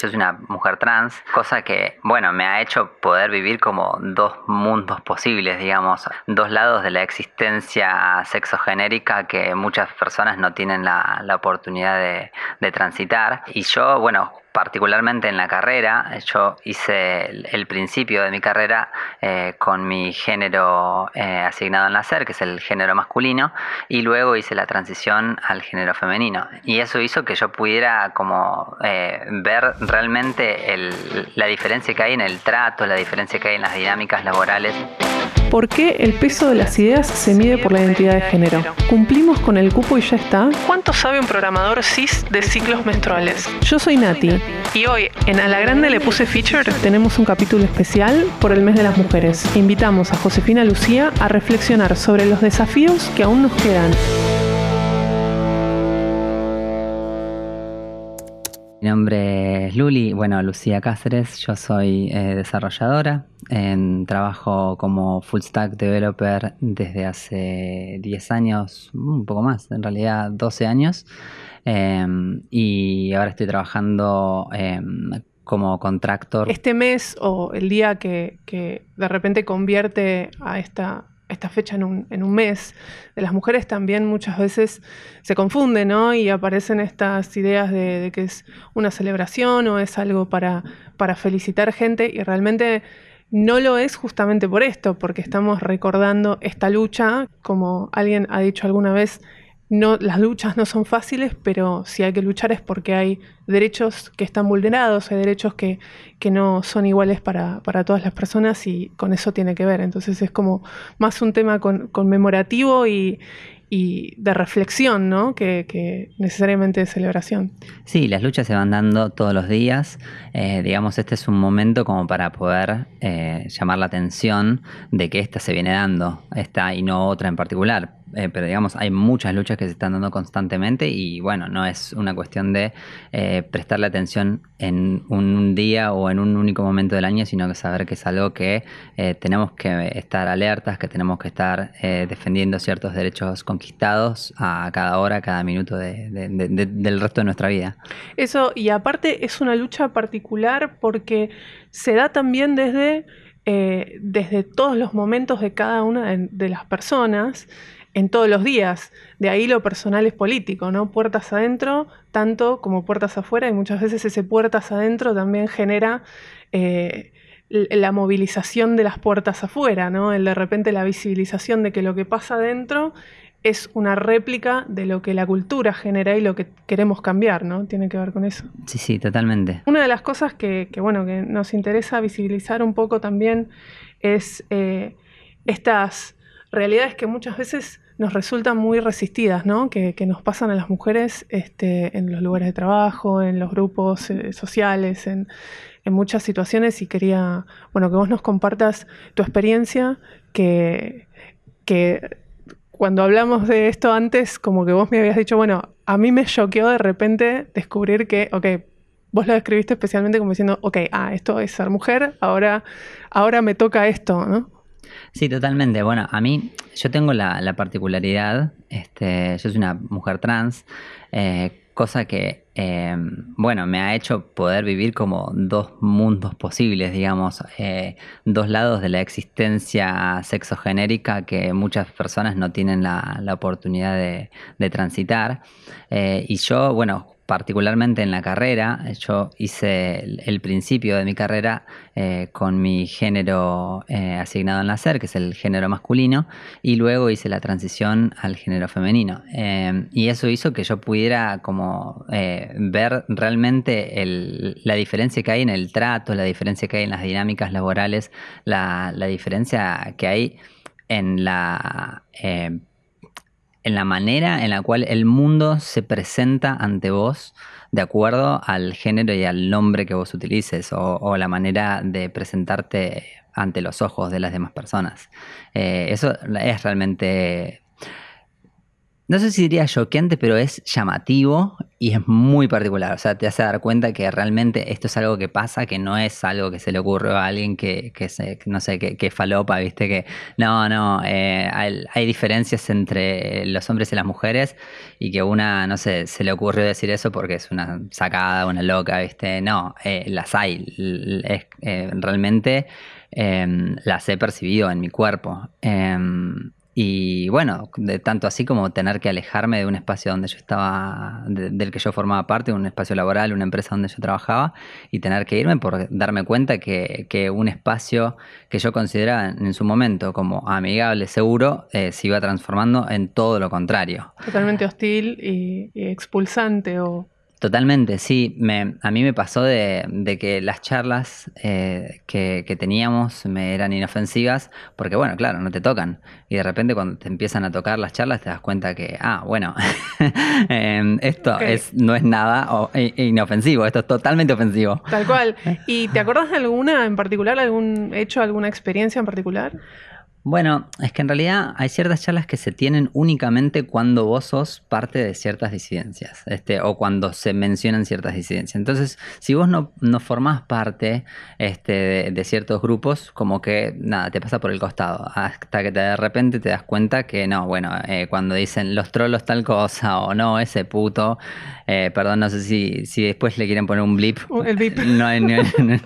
Yo soy una mujer trans, cosa que, bueno, me ha hecho poder vivir como dos mundos posibles, digamos, dos lados de la existencia sexogenérica que muchas personas no tienen la, oportunidad de, de transitar. Y yo, bueno, particularmente en la carrera, yo hice el, principio de mi carrera eh, con mi género eh, asignado al nacer, que es el género masculino, y luego hice la transición al género femenino. Y eso hizo que yo pudiera como eh, ver realmente la diferencia que hay en el trato, la diferencia que hay en las dinámicas laborales. ¿Por qué el peso de las ideas se mide por la identidad de género? ¿Cumplimos con el cupo y ya está? ¿Cuánto sabe un programador cis de ciclos menstruales? Yo soy Nati. Y hoy, en A la Grande le puse feature, tenemos un capítulo especial por el mes de las mujeres. Invitamos a Josefina Lucía a reflexionar sobre los desafíos que aún nos quedan. Mi nombre es Luli, bueno, Lucía Cáceres, yo soy eh, desarrolladora, trabajo como full stack developer desde hace 10 años, un poco más, en realidad 12 años, em, y ahora estoy trabajando em, como contractor. Este mes o el día que, que de repente convierte a esta esta fecha en un, en un, mes, de las mujeres también muchas veces se confunde, ¿no? Y aparecen estas ideas de, que es una celebración o es algo para, para felicitar gente y realmente no lo es justamente por esto, porque estamos recordando esta lucha, como alguien ha dicho alguna vez, no, las luchas no son fáciles, pero si hay que luchar es porque hay derechos que están vulnerados, hay derechos que, que no son iguales para, para, todas las personas y con eso tiene que ver. Entonces es como más un tema conmemorativo y, y de reflexión, ¿no? Que, necesariamente de celebración. Sí, las luchas se van dando todos los días. Eh, digamos, este es un momento como para poder eh, llamar la atención de que esta se viene dando, esta y no otra en particular. Eh, pero digamos, hay muchas luchas que se están dando constantemente y bueno, no es una cuestión de prestarle atención en un día o en un único momento del año, sino que saber que es algo que tenemos que estar alertas, que tenemos que estar defendiendo ciertos derechos conquistados a cada hora, a cada minuto del resto de nuestra vida. Eso, y aparte es una lucha particular porque se da también desde, eh, desde todos los momentos de cada una de, las personas en todos los días. De ahí lo personal es político, ¿no? Puertas adentro, tanto como puertas afuera, y muchas veces ese puertas adentro también genera eh, la movilización de las puertas afuera, ¿no? El de repente la visibilización de que lo que pasa adentro es una réplica de lo que la cultura genera y lo que queremos cambiar, ¿no? Tiene que ver con eso. Sí, sí, totalmente. Una de las cosas que, bueno, que nos interesa visibilizar un poco también es eh, estas realidades que muchas veces nos resultan muy resistidas, ¿no? Que, nos pasan a las mujeres este, en los lugares de trabajo, en los grupos eh, sociales, en, muchas situaciones y quería, bueno, que vos nos compartas tu experiencia que, que cuando hablamos de esto antes, como que vos me habías dicho, bueno, a mí me choqueó de repente descubrir que, ok, vos lo describiste especialmente como diciendo, ok, ah, esto es ser mujer, ahora, ahora me toca esto, ¿no? Sí, totalmente. Bueno, a mí, yo tengo la, particularidad, este, yo soy una mujer trans, eh, cosa que, em, bueno, me ha hecho poder vivir como dos mundos posibles, digamos, eh, dos lados de la existencia sexogenérica que muchas personas no tienen la, oportunidad de, de transitar. Eh, y yo, bueno, particularmente en la carrera, yo hice el, principio de mi carrera eh, con mi género eh, asignado al nacer, que es el género masculino, y luego hice la transición al género femenino. Eh, y eso hizo que yo pudiera como ver realmente la diferencia que hay en el trato, la diferencia que hay en las dinámicas laborales, la, la diferencia que hay en la en la manera en la cual el mundo se presenta ante vos de acuerdo al género y al nombre que vos utilices o, la manera de presentarte ante los ojos de las demás personas. Eh, eso es realmente no sé si diría choqueante, pero es llamativo y es muy particular. O sea, te hace dar cuenta que realmente esto es algo que pasa, que no es algo que se le ocurre a alguien que, que se, no sé, que, falopa, viste, que no, no, eh, hay, diferencias entre los hombres y las mujeres y que una, no sé, se le ocurrió decir eso porque es una sacada, una loca, viste. No, eh, las hay. Eh, realmente las he percibido en mi cuerpo. Y bueno, de tanto así como tener que alejarme de un espacio donde yo estaba, del que yo formaba parte, un espacio laboral, una empresa donde yo trabajaba, y tener que irme por darme cuenta que, que un espacio que yo consideraba en su momento como amigable, seguro, eh, se iba transformando en todo lo contrario. Totalmente hostil y expulsante o Totalmente, sí. Me, a mí me pasó de, que las charlas eh, que, teníamos me eran inofensivas, porque bueno, claro, no te tocan. Y de repente cuando te empiezan a tocar las charlas te das cuenta que, ah, bueno, em, esto es, no es nada inofensivo, esto es totalmente ofensivo. Tal cual. ¿Y te acuerdas de alguna en particular, algún hecho, alguna experiencia en particular? Bueno, es que en realidad hay ciertas charlas que se tienen únicamente cuando vos sos parte de ciertas disidencias, este, o cuando se mencionan ciertas disidencias. Entonces, si vos no, no formás parte este, de, ciertos grupos, como que nada, te pasa por el costado, hasta que de repente te das cuenta que no, bueno, eh, cuando dicen los trolos tal cosa o no, ese puto, eh, perdón, no sé si, si después le quieren poner un blip, el blip. No, hay,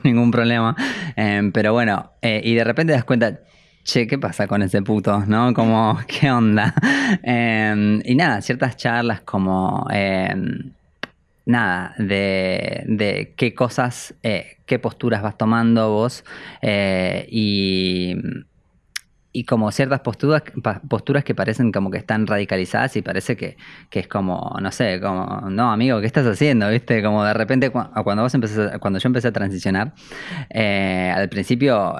ningún problema, eh, pero bueno, y de repente te das cuenta, che, ¿qué pasa con ese puto? ¿No? Como, ¿qué onda? Em, y nada, ciertas charlas como, em, nada, de, qué cosas, eh, qué posturas vas tomando vos eh, y y como ciertas posturas, posturas que parecen como que están radicalizadas y parece que, es como, no sé, como, no, amigo, ¿qué estás haciendo? ¿Viste? Como de repente cuando vos empecé, cuando yo empecé a transicionar, eh, al principio,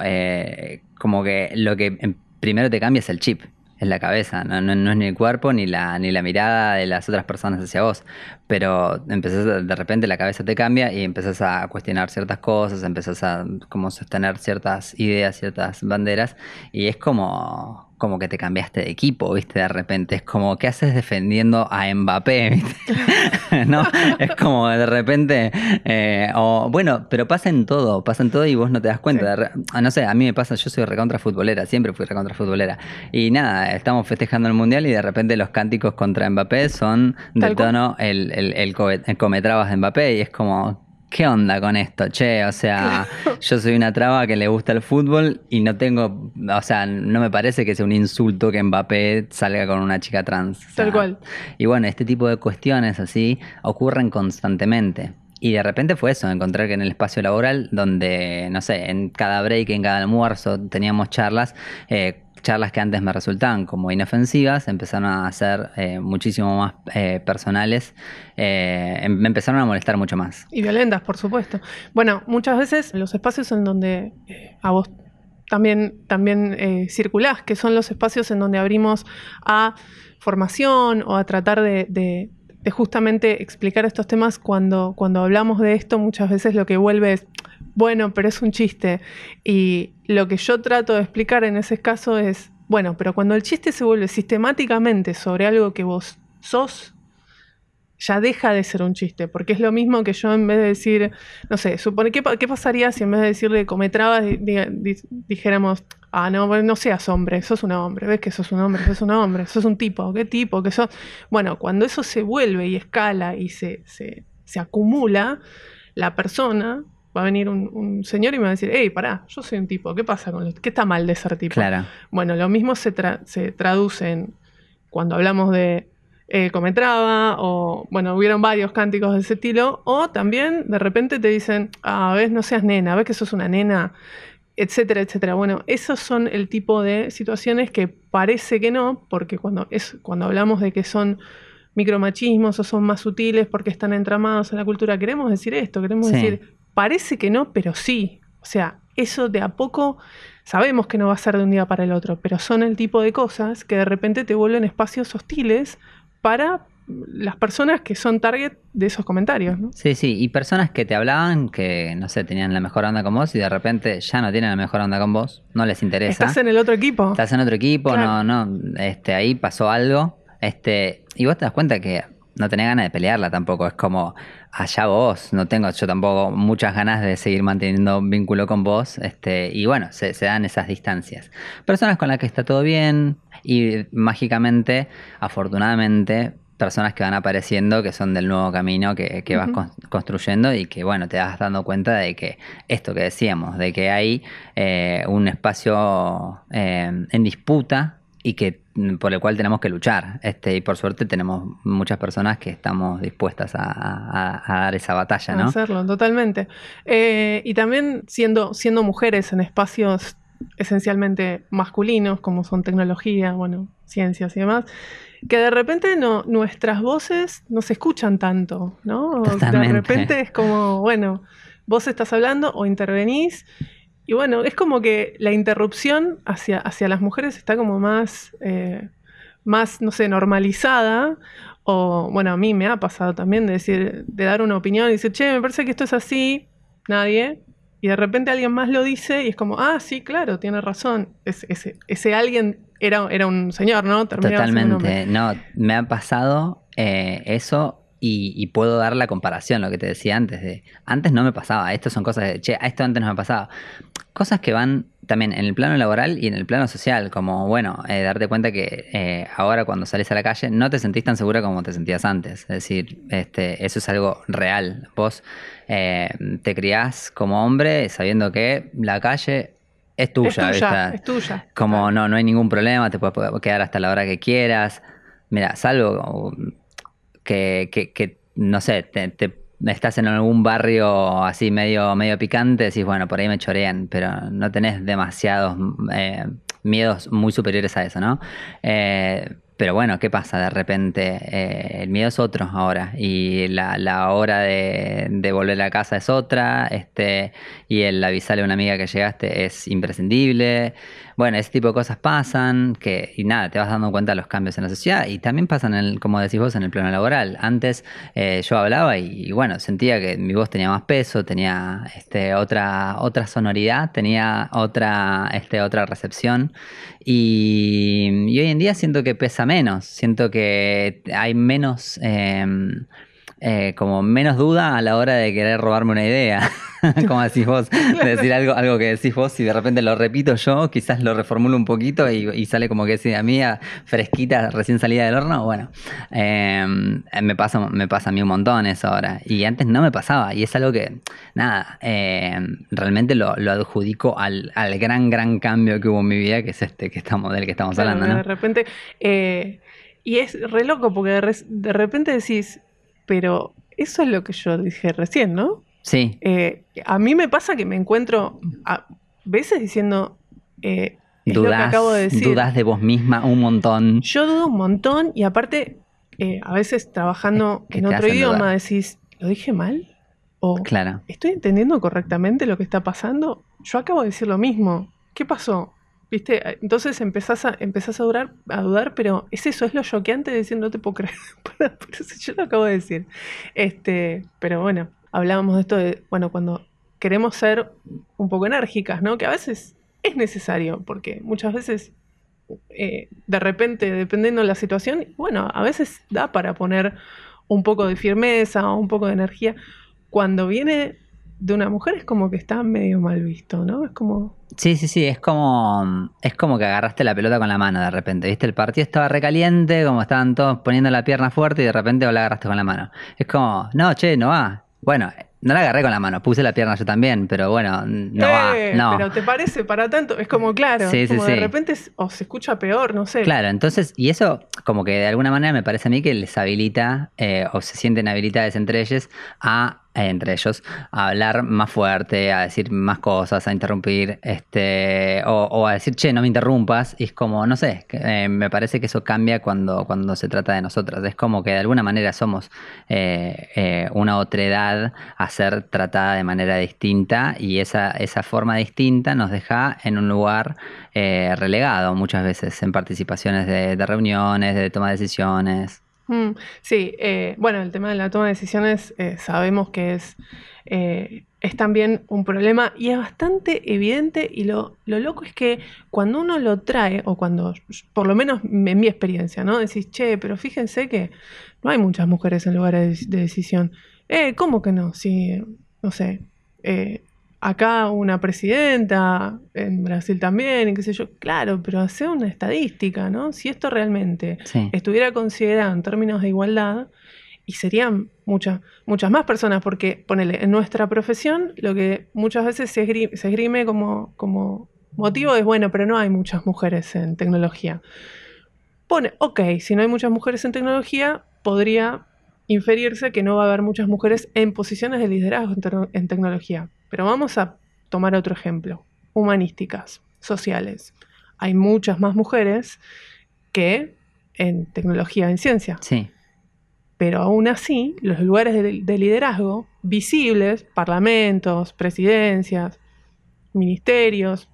como que lo que primero te cambia es el chip en la cabeza, no, no, es ni el cuerpo ni la, ni la mirada de las otras personas hacia vos, pero empezás de repente la cabeza te cambia y empezás a cuestionar ciertas cosas, empezás a como sostener ciertas ideas, ciertas banderas y es como como que te cambiaste de equipo, ¿viste? De repente. Es como, ¿qué haces defendiendo a Mbappé? ¿viste? ¿No? Es como de repente. Eh, o, bueno, pero pasa en todo, pasa en todo y vos no te das cuenta. no sé, a mí me pasa, yo soy recontra futbolera, siempre fui recontra futbolera. Y nada, estamos festejando el mundial y de repente los cánticos contra Mbappé son de tono el, el, el, el cometrabas de Mbappé y es como, ¿qué onda con esto? Che, o sea, yo soy una traba que le gusta el fútbol y no tengo, o sea, no me parece que sea un insulto que Mbappé salga con una chica trans. Tal cual. Y bueno, este tipo de cuestiones así ocurren constantemente. Y de repente fue eso, encontrar que en el espacio laboral, donde, no sé, en cada break, en cada almuerzo teníamos charlas, eh, charlas que antes me resultaban como inofensivas empezaron a ser eh, muchísimo más eh, personales, eh, em, me empezaron a molestar mucho más. Y violentas, por supuesto. Bueno, muchas veces los espacios en donde a vos también, también circulás, que son los espacios en donde abrimos a formación o a tratar de, justamente explicar estos temas cuando, cuando hablamos de esto, muchas veces lo que vuelve es bueno, pero es un chiste. Y lo que yo trato de explicar en ese caso es, bueno, pero cuando el chiste se vuelve sistemáticamente sobre algo que vos sos, ya deja de ser un chiste, porque es lo mismo que yo en vez de decir, no sé, supone, ¿qué, pasaría si en vez de decirle cometrabas dijéramos, ah, no, no seas hombre, sos un hombre, ves que sos un hombre, sos un hombre, sos un tipo, qué tipo, que sos... Bueno, cuando eso se vuelve y escala y se, se, se acumula, la persona va a venir un, señor y me va a decir, hey, pará, yo soy un tipo, ¿qué pasa con esto? ¿Qué está mal de ser tipo? Claro. Bueno, lo mismo se, se traduce en cuando hablamos de eh, Cometraba, o bueno, hubieron varios cánticos de ese estilo, o también de repente te dicen, ah, ves, no seas nena, ves que sos una nena, etcétera, etcétera. Bueno, esos son el tipo de situaciones que parece que no, porque cuando, es, cuando hablamos de que son micromachismos o son más sutiles porque están entramados en la cultura, queremos decir esto, queremos decir Parece que no, pero sí. O sea, eso de a poco sabemos que no va a ser de un día para el otro, pero son el tipo de cosas que de repente te vuelven espacios hostiles para las personas que son target de esos comentarios. ¿no? Sí, sí, y personas que te hablaban que, no sé, tenían la mejor onda con vos y de repente ya no tienen la mejor onda con vos, no les interesa. Estás en el otro equipo. Estás en otro equipo, no, no, este, ahí pasó algo Este, y vos te das cuenta que no tenés ganas de pelearla tampoco. Es como, allá vos, no tengo yo tampoco muchas ganas de seguir manteniendo vínculo con vos. Este, y bueno, se, dan esas distancias. Personas con las que está todo bien y mágicamente, afortunadamente, personas que van apareciendo que son del nuevo camino que, vas construyendo y que bueno, te vas dando cuenta de que esto que decíamos, de que hay eh, un espacio eh, en disputa y que por el cual tenemos que luchar. Este, y por suerte tenemos muchas personas que estamos dispuestas a, dar esa batalla, ¿no? A hacerlo, totalmente. Eh, y también siendo, siendo mujeres en espacios esencialmente masculinos, como son tecnología, bueno, ciencias y demás, que de repente no, nuestras voces no se escuchan tanto, ¿no? De repente es como, bueno, vos estás hablando o intervenís y bueno, es como que la interrupción hacia, hacia las mujeres está como más, eh, más, no sé, normalizada. O, bueno, a mí me ha pasado también de decir, de dar una opinión y decir, che, me parece que esto es así, nadie. Y de repente alguien más lo dice y es como, ah, sí, claro, tiene razón. ese, ese alguien era, era un señor, ¿no? Totalmente. No, me ha pasado eh, eso y, puedo dar la comparación, lo que te decía antes, de antes no me pasaba, esto son cosas de, che, esto antes no me pasaba. Cosas que van también en el plano laboral y en el plano social, como, bueno, eh, darte cuenta que eh, ahora cuando sales a la calle no te sentís tan segura como te sentías antes. Es decir, este, eso es algo real. Vos eh, te criás como hombre sabiendo que la calle es tuya. Es tuya, es tuya. Como no, no hay ningún problema, te puedes quedar hasta la hora que quieras. Mira, salvo que, que, no sé, te, estás en algún barrio así medio, medio picante, decís, bueno, por ahí me chorean, pero no tenés demasiados eh, miedos muy superiores a eso, ¿no? Eh, pero bueno, ¿qué pasa? De repente eh, el miedo es otro ahora y la, hora de, volver a casa es otra este, y el avisarle a una amiga que llegaste es imprescindible. Bueno, ese tipo de cosas pasan que, y nada, te vas dando cuenta de los cambios en la sociedad y también pasan, en como decís vos, en el plano laboral. Antes eh, yo hablaba y, bueno, sentía que mi voz tenía más peso, tenía este, otra, otra sonoridad, tenía otra, este, otra recepción y, hoy en día siento que pesa menos, siento que hay menos... Em, eh, como menos duda a la hora de querer robarme una idea. como decís vos, de decir algo, algo que decís vos y de repente lo repito yo, quizás lo reformulo un poquito y, sale como que es idea mía, fresquita, recién salida del horno. Bueno, em, me, pasa, me pasa a mí un montón eso ahora. Y antes no me pasaba y es algo que, nada, em, realmente lo, adjudico al, gran, gran cambio que hubo en mi vida, que es este que estamos, del que estamos hablando. De repente, eh, y es re loco porque de repente decís, pero eso es lo que yo dije recién, ¿no? Sí. Eh, a mí me pasa que me encuentro a veces diciendo. Eh, dudas, acabo de decir. Dudas de vos misma un montón. Yo dudo un montón y aparte, eh, a veces trabajando en otro idioma decís, ¿lo dije mal? O claro. ¿estoy entendiendo correctamente lo que está pasando? Yo acabo de decir lo mismo. ¿Qué pasó? ¿Viste? Entonces empezás a, empezás a, dudar, a dudar, pero es eso, es lo choqueante de decir, no te puedo creer. Por eso yo lo acabo de decir. Este, pero bueno, hablábamos de esto de, bueno, cuando queremos ser un poco enérgicas, ¿no? Que a veces es necesario, porque muchas veces, eh, de repente, dependiendo de la situación, bueno, a veces da para poner un poco de firmeza o un poco de energía. Cuando viene de una mujer es como que está medio mal visto, ¿no? Es como... Sí, sí, sí, es como, es como que agarraste la pelota con la mano de repente, ¿viste? El partido estaba recaliente, como estaban todos poniendo la pierna fuerte y de repente la agarraste con la mano. Es como, no, che, no va. Bueno, no la agarré con la mano, puse la pierna yo también, pero bueno, no va. Eh, no. Pero te parece para tanto, es como claro, sí, como de repente o se escucha peor, no sé. Claro, entonces, y eso como que de alguna manera me parece a mí que les habilita eh, o se sienten habilidades entre ellos a entre ellos, a hablar más fuerte, a decir más cosas, a interrumpir, este, o, a decir, che, no me interrumpas, y es como, no sé, eh, me parece que eso cambia cuando, cuando se trata de nosotras, es como que de alguna manera somos eh, eh, una otredad a ser tratada de manera distinta, y esa, esa forma distinta nos deja en un lugar relegado muchas veces en participaciones de, de reuniones, de toma de decisiones. Mm, sí, eh, bueno, el tema de la toma de decisiones eh, sabemos que es, eh, es también un problema y es bastante evidente y lo, lo, loco es que cuando uno lo trae, o cuando, por lo menos en mi experiencia, ¿no? Decís, che, pero fíjense que no hay muchas mujeres en lugares de, de decisión. Eh, ¿cómo que no? Si, no sé, acá una presidenta, en Brasil también, y qué sé yo. Claro, pero hacer una estadística, ¿no? Si esto realmente estuviera considerado en términos de igualdad, y serían muchas, muchas más personas, porque, ponele, en nuestra profesión lo que muchas veces se esgrime, como, como motivo es, bueno, pero no hay muchas mujeres en tecnología. Pone, ok, si no hay muchas mujeres en tecnología, podría inferirse que no va a haber muchas mujeres en posiciones de liderazgo en tecnología. Pero vamos a tomar otro ejemplo. Humanísticas, sociales. Hay muchas más mujeres que en tecnología, en ciencia. Sí. Pero aún así, los lugares de, liderazgo visibles, parlamentos, presidencias, ministerios,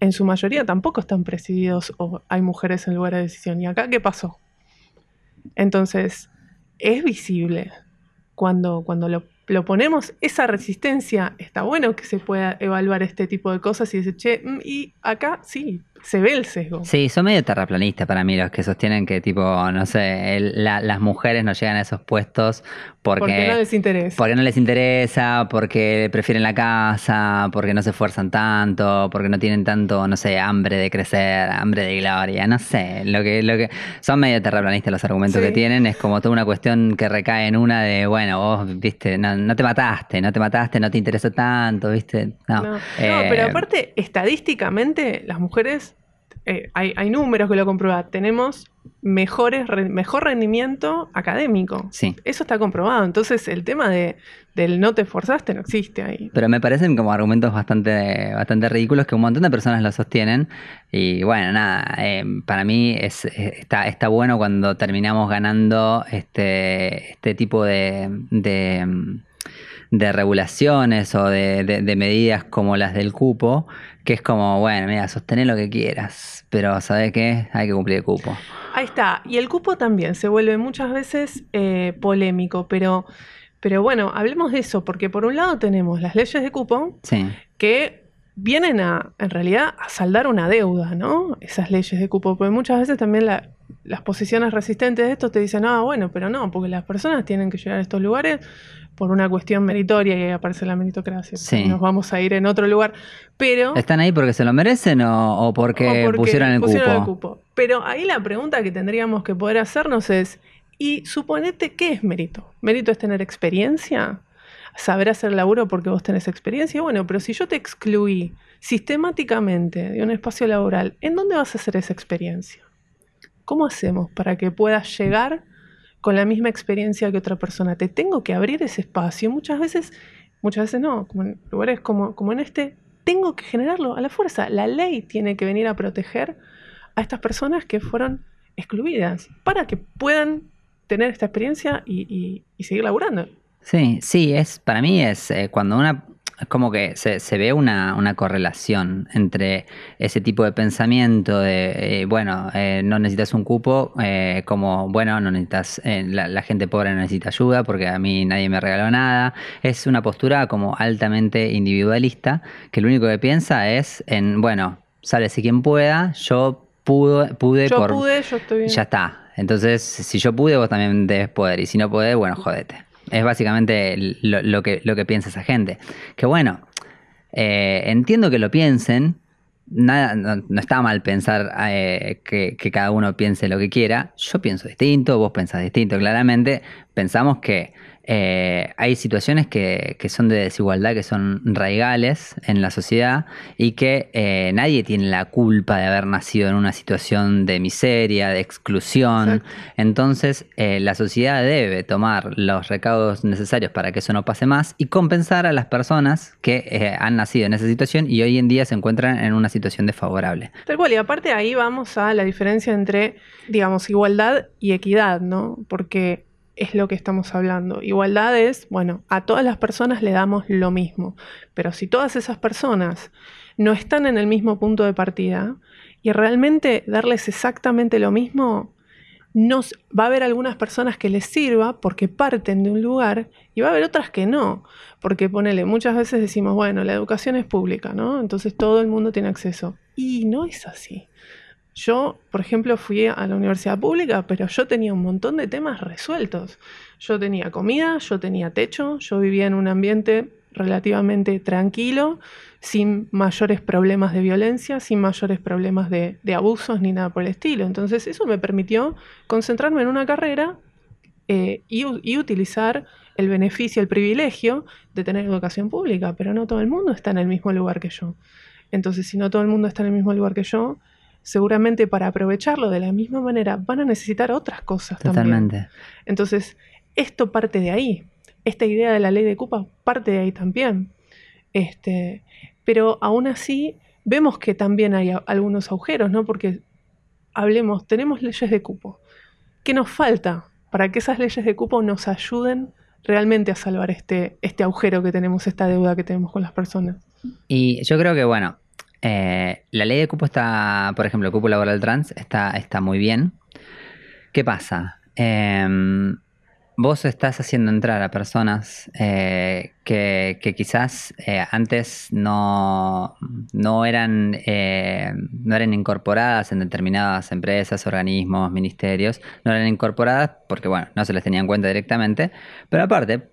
en su mayoría tampoco están presididos o hay mujeres en lugares de decisión. ¿Y acá qué pasó? Entonces, es visible. Cuando, cuando lo lo ponemos, esa resistencia, está bueno que se pueda evaluar este tipo de cosas y decir, che, mm, y acá sí, se ve el sesgo. Sí, son medio terraplanistas para mí los que sostienen que tipo, no sé, las mujeres no llegan a esos puestos porque, no les interesa. Porque no les interesa, porque prefieren la casa, porque no se esfuerzan tanto, porque no tienen tanto, no sé, hambre de crecer, hambre de gloria, no sé. Lo que, lo que son medio terraplanistas los argumentos que tienen, es como toda una cuestión que recae en una de, bueno, vos, viste, no, te mataste, no te mataste, no te interesa tanto, viste. No, no, pero eh, aparte, estadísticamente, las mujeres eh, hay, números que lo comprueban. Tenemos mejores, mejor rendimiento académico. Sí. Eso está comprobado. Entonces, el tema de, del no te esforzaste no existe ahí. Pero me parecen como argumentos bastante, bastante ridículos que un montón de personas lo sostienen. Y bueno, nada, eh, para mí es, está, está bueno cuando terminamos ganando este, este tipo de, de de regulaciones o de, de, medidas como las del cupo, que es como, bueno, mira, sostener lo que quieras, pero ¿sabes qué? Hay que cumplir el cupo. Ahí está. Y el cupo también se vuelve muchas veces eh, polémico, pero, pero bueno, hablemos de eso, porque por un lado tenemos las leyes de cupo que vienen a, en realidad, a saldar una deuda, ¿no? Esas leyes de cupo, porque muchas veces también las posiciones resistentes de esto te dicen, ah, bueno, pero no, porque las personas tienen que llegar a estos lugares por una cuestión meritoria y ahí aparece la meritocracia. Nos vamos a ir en otro lugar. Pero. ¿Están ahí porque se lo merecen o, porque, pusieron, el, pusieron el, cupo? Pero ahí la pregunta que tendríamos que poder hacernos es: ¿y suponete qué es mérito? ¿Mérito es tener experiencia? ¿Saber hacer laburo porque vos tenés experiencia? Bueno, pero si yo te excluí sistemáticamente de un espacio laboral, ¿en dónde vas a hacer esa experiencia? ¿Cómo hacemos para que puedas llegar con la misma experiencia que otra persona. Te tengo que abrir ese espacio. Muchas veces, muchas veces no, como en lugares como, como en este, tengo que generarlo a la fuerza. La ley tiene que venir a proteger a estas personas que fueron excluidas para que puedan tener esta experiencia y, seguir laburando. Sí, sí, es para mí es eh, cuando una como que se, se ve una, una, correlación entre ese tipo de pensamiento de, eh, bueno, eh, no necesitas un cupo, eh, como, bueno, no necesitas, la, la, gente pobre no necesita ayuda porque a mí nadie me regaló nada. Es una postura como altamente individualista que lo único que piensa es en, bueno, sale si quien pueda, yo pude, pude yo pude, yo estoy bien. Ya está. Entonces, si yo pude, vos también debes poder. Y si no puede, bueno, jodete. Es básicamente lo, que, lo que piensa esa gente. Que bueno, eh, entiendo que lo piensen. Nada, no, está mal pensar eh, que, que, cada uno piense lo que quiera. Yo pienso distinto, vos pensás distinto, claramente. Pensamos que eh, hay situaciones que, son de desigualdad, que son raigales en la sociedad y que eh, nadie tiene la culpa de haber nacido en una situación de miseria, de exclusión. Entonces, eh, la sociedad debe tomar los recaudos necesarios para que eso no pase más y compensar a las personas que han nacido en esa situación y hoy en día se encuentran en una situación desfavorable. Tal cual, y aparte ahí vamos a la diferencia entre, digamos, igualdad y equidad, ¿no? Porque es lo que estamos hablando. Igualdad es, bueno, a todas las personas le damos lo mismo, pero si todas esas personas no están en el mismo punto de partida y realmente darles exactamente lo mismo, nos, va a haber algunas personas que les sirva porque parten de un lugar y va a haber otras que no. Porque ponele, muchas veces decimos, bueno, la educación es pública, ¿no? Entonces todo el mundo tiene acceso. Y no es así. Yo, por ejemplo, fui a la universidad pública, pero yo tenía un montón de temas resueltos. Yo tenía comida, yo tenía techo, yo vivía en un ambiente relativamente tranquilo, sin mayores problemas de violencia, sin mayores problemas de, abusos ni nada por el estilo. Entonces eso me permitió concentrarme en una carrera eh, y, y, utilizar el beneficio, el privilegio de tener educación pública, pero no todo el mundo está en el mismo lugar que yo. Entonces, si no todo el mundo está en el mismo lugar que yo, seguramente para aprovecharlo de la misma manera van a necesitar otras cosas Totalmente. también. Entonces, esto parte de ahí. Esta idea de la ley de Cupa parte de ahí también. Este, pero aún así vemos que también hay algunos agujeros, ¿no? Porque hablemos, tenemos leyes de cupo. ¿Qué nos falta para que esas leyes de cupo nos ayuden realmente a salvar este, este agujero que tenemos, esta deuda que tenemos con las personas? Y yo creo que, bueno, eh, la ley de cupo está, por ejemplo, el cupo laboral trans está, está muy bien. ¿Qué pasa? Em, vos estás haciendo entrar a personas eh, que, quizás eh, antes no, no, eran, no eran incorporadas en determinadas empresas, organismos, ministerios, no eran incorporadas porque, bueno, no se les tenía en cuenta directamente, pero aparte,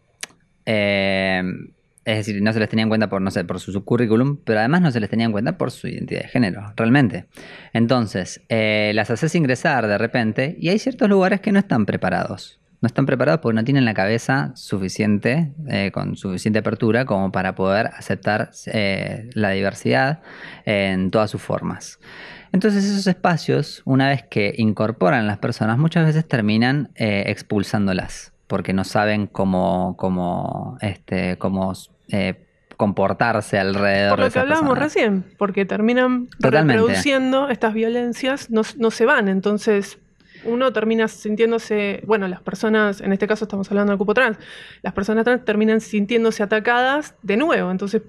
es decir, no se les tenía en cuenta por, no sé, por su, currículum, pero además no se les tenía en cuenta por su identidad de género, realmente. Entonces, las haces ingresar de repente y hay ciertos lugares que no están preparados no están preparados porque no tienen la cabeza suficiente, eh, con suficiente apertura como para poder aceptar eh, la diversidad en todas sus formas. Entonces esos espacios, una vez que incorporan las personas, muchas veces terminan eh, expulsándolas, porque no saben cómo, cómo, este, cómo comportarse alrededor. Por lo que hablábamos recién, porque terminan reproduciendo estas violencias, no, no se van, entonces uno termina sintiéndose, bueno, las personas, en este caso estamos hablando del cupo trans, las personas trans terminan sintiéndose atacadas de nuevo, entonces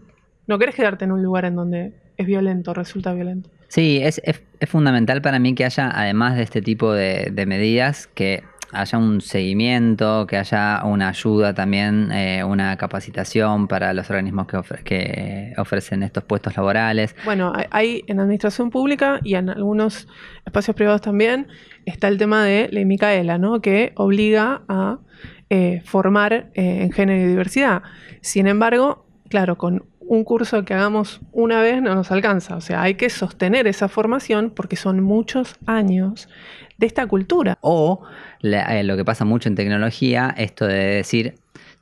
no querés quedarte en un lugar en donde es violento, resulta violento. Sí, es, fundamental para mí que haya, además de este tipo de medidas, que haya un seguimiento, que haya una ayuda también, eh, una capacitación para los organismos que, ofrecen estos puestos laborales. Bueno, hay en administración pública y en algunos espacios privados también está el tema de Ley Micaela, ¿no? que obliga a eh, formar eh, en género y diversidad. Sin embargo, claro, con un curso que hagamos una vez no nos alcanza. O sea, hay que sostener esa formación porque son muchos años de esta cultura. O eh, lo que pasa mucho en tecnología, esto de decir,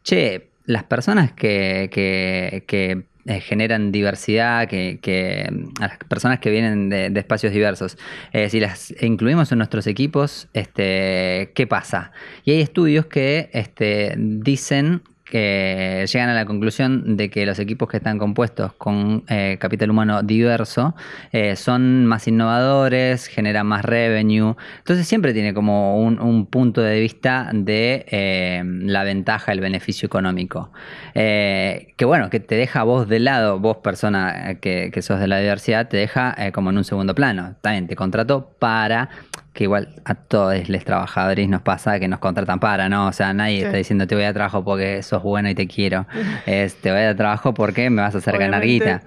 che, las personas que, que, eh, generan diversidad, que, las personas que vienen de, espacios diversos, eh, si las incluimos en nuestros equipos, este, ¿qué pasa? Y hay estudios que este, dicen que llegan a la conclusión de que los equipos que están compuestos con eh, capital humano diverso eh, son más innovadores, generan más revenue. Entonces siempre tiene como un, punto de vista de eh, la ventaja, el beneficio económico. que bueno, que te deja vos de lado, vos persona que, que sos de la diversidad, te deja como en un segundo plano. También te contrato para que igual a todos los trabajadores nos pasa que nos contratan para, ¿no? O sea, nadie está diciendo te voy a trabajo porque sos bueno y te quiero. es, te voy a trabajo porque me vas a hacer ganar guita.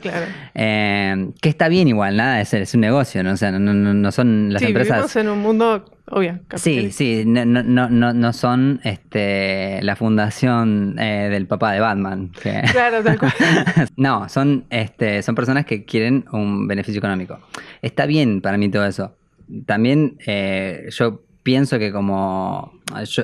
Eh, que está bien igual, nada, es, es un negocio, ¿no? O sea, no, no, son las sí, empresas. Vivimos en un mundo obvio. Sí, sí, no, no, no, no son este, la fundación eh, del papá de Batman. Claro, tal cual. no, son, este, son personas que quieren un beneficio económico. Está bien para mí todo eso también eh, yo pienso que como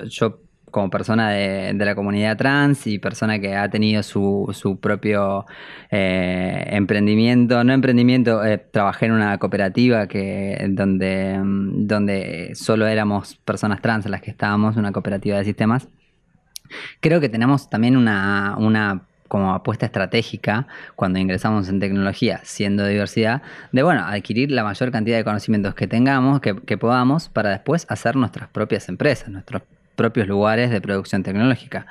yo, como persona de, la comunidad trans y persona que ha tenido su, propio eh, emprendimiento, no emprendimiento, eh, trabajé en una cooperativa que donde, donde solo éramos personas trans las que estábamos, una cooperativa de sistemas. Creo que tenemos también una, una como apuesta estratégica cuando ingresamos en tecnología, siendo diversidad, de bueno, adquirir la mayor cantidad de conocimientos que tengamos, que, podamos, para después hacer nuestras propias empresas, nuestros propios lugares de producción tecnológica.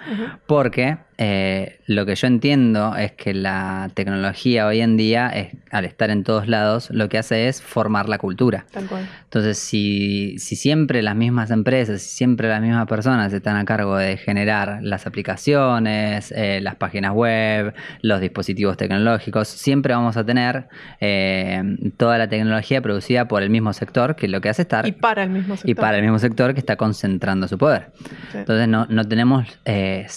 Porque eh, lo que yo entiendo es que la tecnología hoy en día, es, al estar en todos lados, lo que hace es formar la cultura. Tal cual. Entonces, si, si siempre las mismas empresas, si siempre las mismas personas están a cargo de generar las aplicaciones, eh, las páginas web, los dispositivos tecnológicos, siempre vamos a tener eh, toda la tecnología producida por el mismo sector, que lo que hace es estar... Y para el mismo sector. Y para el mismo sector que está concentrando su poder. Sí. Entonces no, no tenemos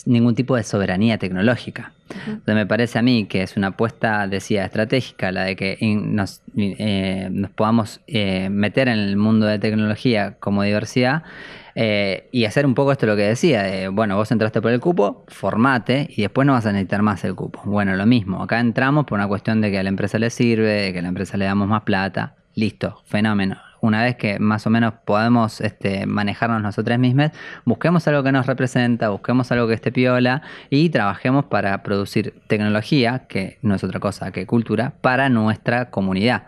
ningún tipo de soberanía tecnológica. Entonces me parece a mí que es una apuesta, decía, estratégica, la de que in- nos, eh, nos podamos eh, meter en el mundo de tecnología como diversidad eh, y hacer un poco esto lo que decía, de, bueno, vos entraste por el cupo, formate y después no vas a necesitar más el cupo. Bueno, lo mismo, acá entramos por una cuestión de que a la empresa le sirve, de que a la empresa le damos más plata, listo, fenómeno. Una vez que más o menos podemos este, manejarnos nosotros mismos, busquemos algo que nos representa, busquemos algo que esté piola y trabajemos para producir tecnología, que no es otra cosa que cultura, para nuestra comunidad.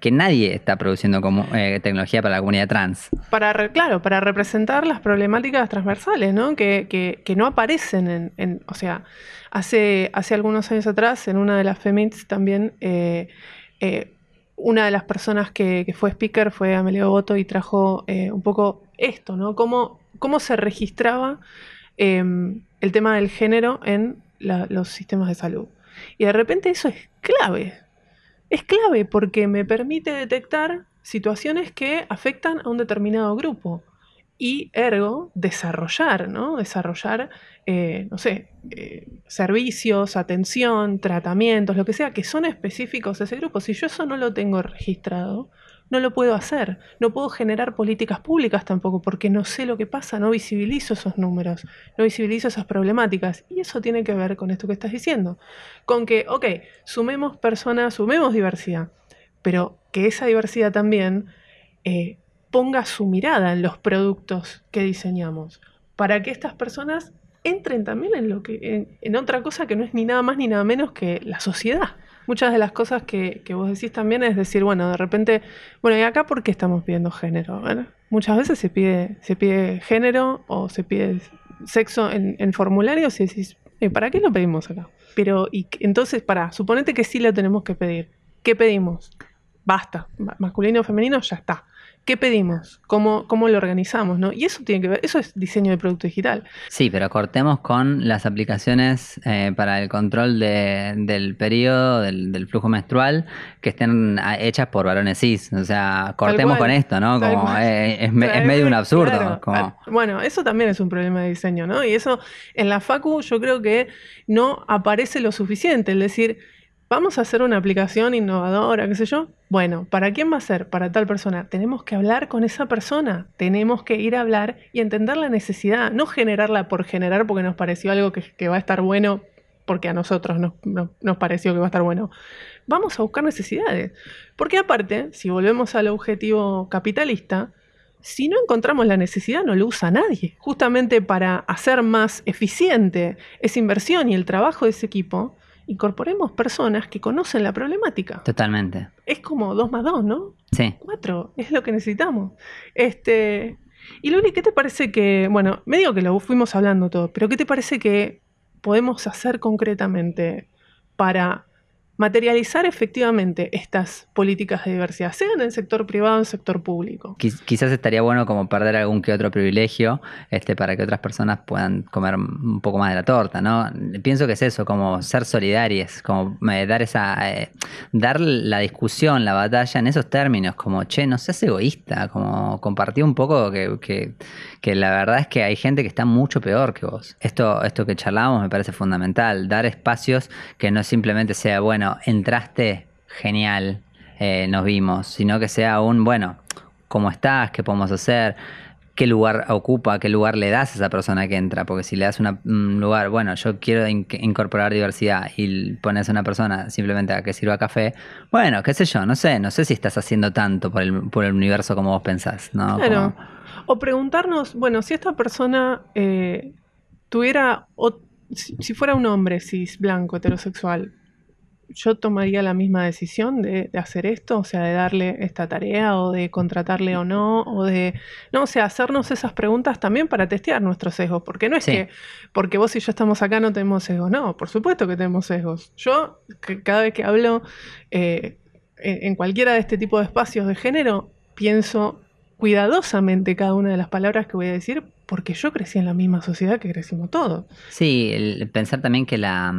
Que, nadie está produciendo como, eh, tecnología para la comunidad trans. Para, re- claro, para representar las problemáticas transversales, ¿no? Que, que- que no aparecen en, en- o sea, hace, hace algunos años atrás, en una de las Femits también, eh, eh, una de las personas que, fue speaker fue Amelio Boto y trajo eh, un poco esto, ¿no? Cómo, cómo se registraba eh, el tema del género en la- los sistemas de salud. Y de repente eso es clave. Es clave porque me permite detectar situaciones que afectan a un determinado grupo y ergo desarrollar, ¿no? Desarrollar, eh, no sé, eh, servicios, atención, tratamientos, lo que sea, que son específicos de ese grupo. Si yo eso no lo tengo registrado, no lo puedo hacer. No puedo generar políticas públicas tampoco porque no sé lo que pasa, no visibilizo esos números, no visibilizo esas problemáticas. Y eso tiene que ver con esto que estás diciendo. Con que, ok, sumemos personas, sumemos diversidad, pero que esa diversidad también eh, ponga su mirada en los productos que diseñamos, para que estas personas entren también en lo que en, otra cosa que no es ni nada más ni nada menos que la sociedad. Muchas de las cosas que, que vos decís también es decir, bueno, de repente, bueno, ¿y acá por qué estamos pidiendo género? Bueno, muchas veces se pide, se pide género o se pide sexo en, en formularios y decís, "Eh, ¿para qué lo pedimos acá? Pero, y entonces, para, suponete que sí lo tenemos que pedir. ¿Qué pedimos? Basta, ma- masculino o femenino, ya está. ¿Qué pedimos? ¿Cómo, ¿Cómo lo organizamos? ¿no? Y eso tiene que ver, eso es diseño de producto digital. Sí, pero cortemos con las aplicaciones eh, para el control de- del periodo, del, del flujo menstrual, que estén ah, hechas por varones cis. O sea, cortemos con esto, ¿no? Como eh, es, me- es Claro, medio un absurdo. claro. como- Ah, Bueno, eso también es un problema de diseño, ¿no? Y eso en la Facu yo creo que no aparece lo suficiente. Es decir, vamos a hacer una aplicación innovadora, qué sé yo. Bueno, ¿para quién va a ser? Para tal persona. Tenemos que hablar con esa persona. Tenemos que ir a hablar y entender la necesidad. No generarla por generar porque nos pareció algo que, va a estar bueno porque a nosotros nos, nos- nos pareció que va a estar bueno. Vamos a buscar necesidades. Porque aparte, si volvemos al objetivo capitalista, si no encontramos la necesidad, no lo usa nadie. Justamente para hacer más eficiente esa inversión y el trabajo de ese equipo, incorporemos personas que conocen la problemática. Totalmente. Es como dos más dos, ¿no? Sí. Cuatro, es lo que necesitamos. Este, y Luli, ¿qué te parece que, bueno, medio que lo fuimos hablando todo, pero ¿qué te parece que podemos hacer concretamente para materializar efectivamente estas políticas de diversidad, sea en el sector privado o en el sector público? Quiz- Quizás estaría bueno como perder algún que otro privilegio este, para que otras personas puedan comer un poco más de la torta, ¿no? Pienso que es eso, como ser solidarias, como eh, dar esa, eh, dar la discusión, la batalla en esos términos, como, che, no seas egoísta, como compartir un poco que, que, que la verdad es que hay gente que está mucho peor que vos. Esto, esto que charlábamos me parece fundamental, dar espacios que no simplemente sea, bueno, entraste, genial, eh, nos vimos, sino que sea un, bueno, ¿cómo estás? ¿Qué podemos hacer? ¿Qué lugar ocupa? ¿Qué lugar le das a esa persona que entra? Porque si le das una- un lugar, bueno, yo quiero in- incorporar diversidad y pones a una persona simplemente a que sirva café, bueno, qué sé yo, no sé, no sé si estás haciendo tanto por el, por el universo como vos pensás, ¿no? Claro. Como- O preguntarnos, bueno, si esta persona eh, tuviera, o- si, si fuera un hombre cis, blanco, heterosexual, yo tomaría la misma decisión de, hacer esto, o sea, de darle esta tarea o de contratarle o no, o de, no, o sea, hacernos esas preguntas también para testear nuestros sesgos, porque no es que porque vos y yo estamos acá no tenemos sesgos, no, por supuesto que tenemos sesgos. Yo cada vez que hablo eh, en cualquiera de este tipo de espacios de género, pienso cuidadosamente cada una de las palabras que voy a decir porque yo crecí en la misma sociedad que crecimos todos. Sí, el pensar también que la,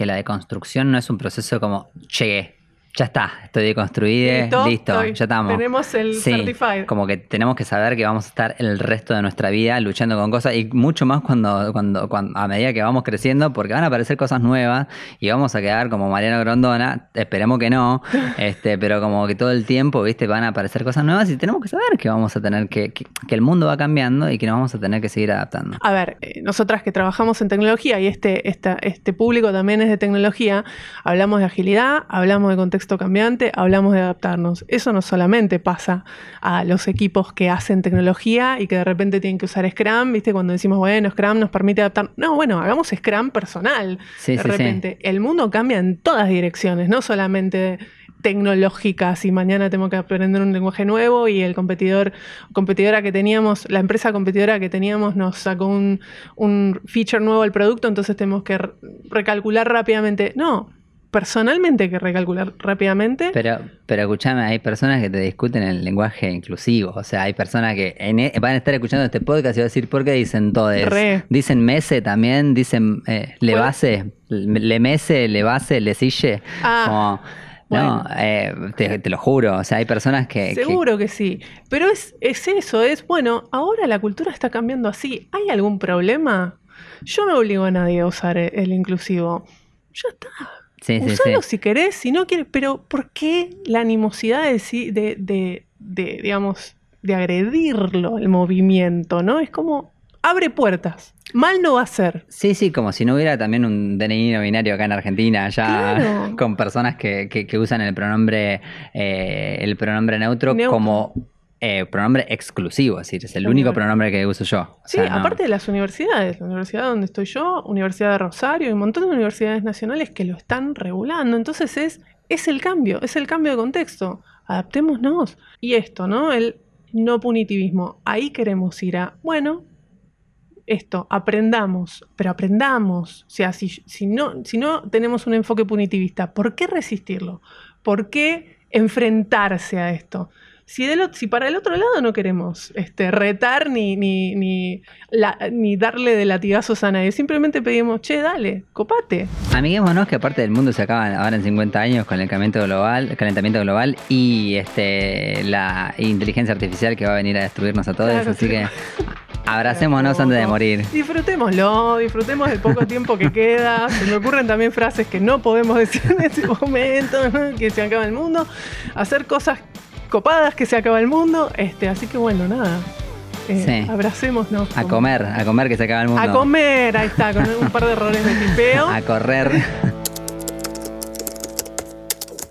que la deconstrucción no es un proceso como llegué, ya está, estoy deconstruida, listo, ya estamos. Tenemos el certified. Como que tenemos que saber que vamos a estar el resto de nuestra vida luchando con cosas y mucho más cuando, cuando, a medida que vamos creciendo, porque van a aparecer cosas nuevas y vamos a quedar como Mariano Grondona, esperemos que no, este, pero como que todo el tiempo, viste, van a aparecer cosas nuevas y tenemos que saber que vamos a tener que, que, el mundo va cambiando y que nos vamos a tener que seguir adaptando. A ver, eh, nosotras que trabajamos en tecnología y este, esta, este público también es de tecnología, hablamos de agilidad, hablamos de contexto cambiante, hablamos de adaptarnos. Eso no solamente pasa a los equipos que hacen tecnología y que de repente tienen que usar Scrum, ¿viste? Cuando decimos, bueno, Scrum nos permite adaptar. No, bueno, hagamos Scrum personal. de repente, el mundo cambia en todas direcciones, no solamente tecnológicas y mañana tengo que aprender un lenguaje nuevo y el competidor competidora que teníamos, la empresa competidora que teníamos nos sacó un, un feature nuevo al producto, entonces tenemos que recalcular rápidamente. No, personalmente hay que recalcular rápidamente. Pero, pero escúchame, hay personas que te discuten el lenguaje inclusivo. O sea, hay personas que e, van a estar escuchando este podcast y van a decir, ¿por qué dicen todo Dicen mese también, dicen eh, le base, le mese, le base, le sille. Ah. no, eh, te, lo juro, o sea, hay personas que... Seguro que, sí, pero es, es eso, es, bueno, ahora la cultura está cambiando así, ¿hay algún problema? Yo no obligo a nadie a usar el inclusivo. Ya está, Sí, Usalo si querés, si no quieres, pero ¿por qué la animosidad de, de, de, digamos, de agredirlo, el movimiento, ¿no? Es como, abre puertas. Mal no va a ser. Sí, sí, como si no hubiera también un DNI no binario acá en Argentina, ya con personas que, que, usan el pronombre, eh, el pronombre neutro, como eh, pronombre exclusivo, es decir, es el único pronombre que uso yo. sí, aparte de las universidades, la universidad donde estoy yo, Universidad de Rosario y un montón de universidades nacionales que lo están regulando. Entonces es, es el cambio, es el cambio de contexto. Adaptémonos. Y esto, ¿no? El no punitivismo. Ahí queremos ir a, bueno, esto, aprendamos, pero aprendamos. O sea, si, si, no, si no tenemos un enfoque punitivista, ¿por qué resistirlo? ¿Por qué enfrentarse a esto? Si, si, para el otro lado no queremos este, retar ni, ni, ni, ni, darle de latigazos a nadie, simplemente pedimos, che, dale, copate. Amiguémonos que aparte del mundo se acaba ahora en 50 años con el calentamiento global, calentamiento global y este, la inteligencia artificial que va a venir a destruirnos a todos, así que abracémonos antes de morir. Disfrutémoslo, disfrutemos del poco tiempo que queda. Se me ocurren también frases que no podemos decir en este momento, que se acaba el mundo. Hacer cosas copadas que se acaba el mundo. Este, así que bueno, nada. Eh, Abracémonos. A comer, a comer que se acaba el mundo. A comer, ahí está, con un par de errores de tipeo. A correr.